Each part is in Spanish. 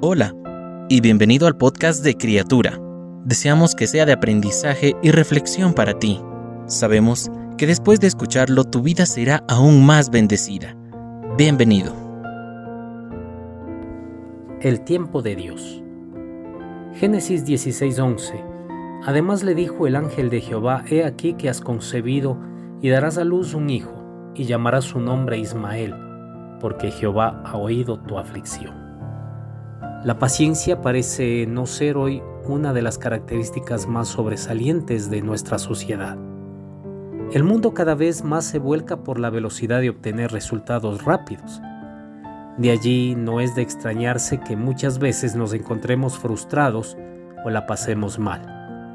Hola y bienvenido al podcast de Criatura. Deseamos que sea de aprendizaje y reflexión para ti. Sabemos que después de escucharlo tu vida será aún más bendecida. Bienvenido. El tiempo de Dios. Génesis 16:11. Además le dijo el ángel de Jehová, He aquí que has concebido y darás a luz un hijo, y llamarás su nombre Ismael, porque Jehová ha oído tu aflicción. La paciencia parece no ser hoy una de las características más sobresalientes de nuestra sociedad. El mundo cada vez más se vuelca por la velocidad de obtener resultados rápidos. De allí no es de extrañarse que muchas veces nos encontremos frustrados o la pasemos mal.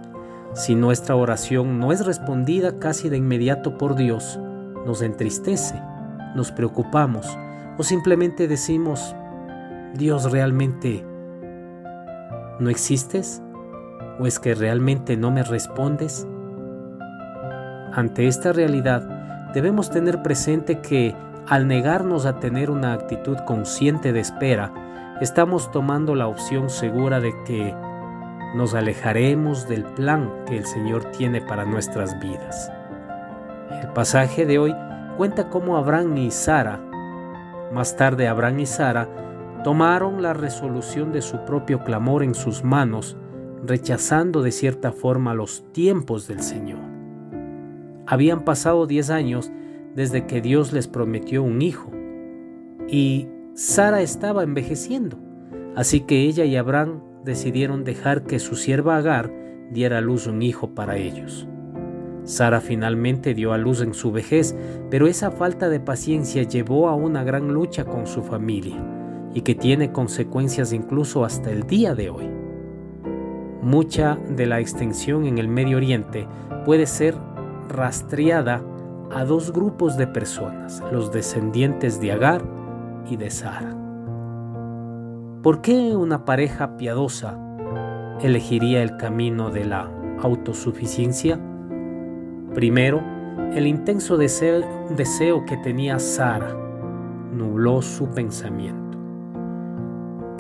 Si nuestra oración no es respondida casi de inmediato por Dios, nos entristece, nos preocupamos o simplemente decimos, Dios realmente no existes? ¿O es que realmente no me respondes? Ante esta realidad, debemos tener presente que al negarnos a tener una actitud consciente de espera, estamos tomando la opción segura de que nos alejaremos del plan que el Señor tiene para nuestras vidas. El pasaje de hoy cuenta cómo Abraham y Sara, más tarde Abraham y Sara, tomaron la resolución de su propio clamor en sus manos, rechazando de cierta forma los tiempos del Señor. Habían pasado diez años desde que Dios les prometió un hijo, y Sara estaba envejeciendo, así que ella y Abraham decidieron dejar que su sierva Agar diera a luz un hijo para ellos. Sara finalmente dio a luz en su vejez, pero esa falta de paciencia llevó a una gran lucha con su familia y que tiene consecuencias incluso hasta el día de hoy. Mucha de la extensión en el Medio Oriente puede ser rastreada a dos grupos de personas, los descendientes de Agar y de Sara. ¿Por qué una pareja piadosa elegiría el camino de la autosuficiencia? Primero, el intenso deseo, deseo que tenía Sara nubló su pensamiento.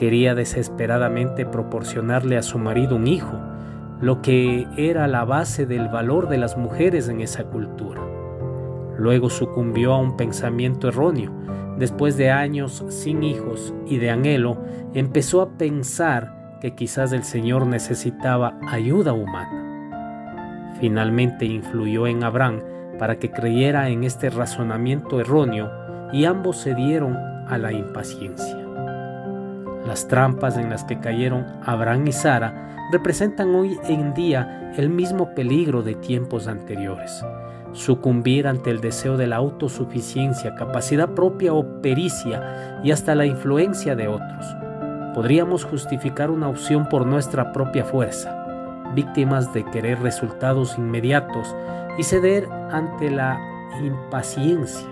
Quería desesperadamente proporcionarle a su marido un hijo, lo que era la base del valor de las mujeres en esa cultura. Luego sucumbió a un pensamiento erróneo. Después de años sin hijos y de anhelo, empezó a pensar que quizás el Señor necesitaba ayuda humana. Finalmente influyó en Abraham para que creyera en este razonamiento erróneo y ambos se dieron a la impaciencia. Las trampas en las que cayeron Abraham y Sara representan hoy en día el mismo peligro de tiempos anteriores. Sucumbir ante el deseo de la autosuficiencia, capacidad propia o pericia y hasta la influencia de otros. Podríamos justificar una opción por nuestra propia fuerza, víctimas de querer resultados inmediatos y ceder ante la impaciencia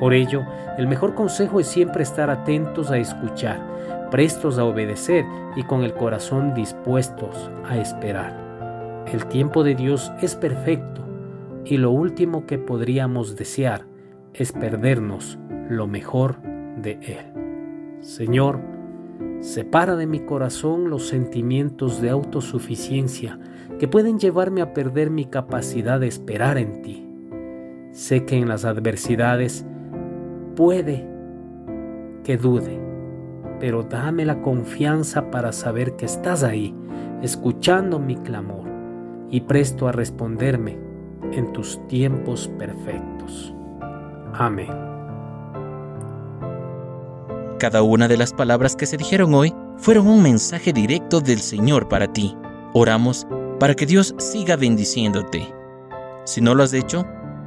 por ello, el mejor consejo es siempre estar atentos a escuchar, prestos a obedecer y con el corazón dispuestos a esperar. El tiempo de Dios es perfecto y lo último que podríamos desear es perdernos lo mejor de Él. Señor, separa de mi corazón los sentimientos de autosuficiencia que pueden llevarme a perder mi capacidad de esperar en ti. Sé que en las adversidades puede que dude, pero dame la confianza para saber que estás ahí, escuchando mi clamor y presto a responderme en tus tiempos perfectos. Amén. Cada una de las palabras que se dijeron hoy fueron un mensaje directo del Señor para ti. Oramos para que Dios siga bendiciéndote. Si no lo has hecho,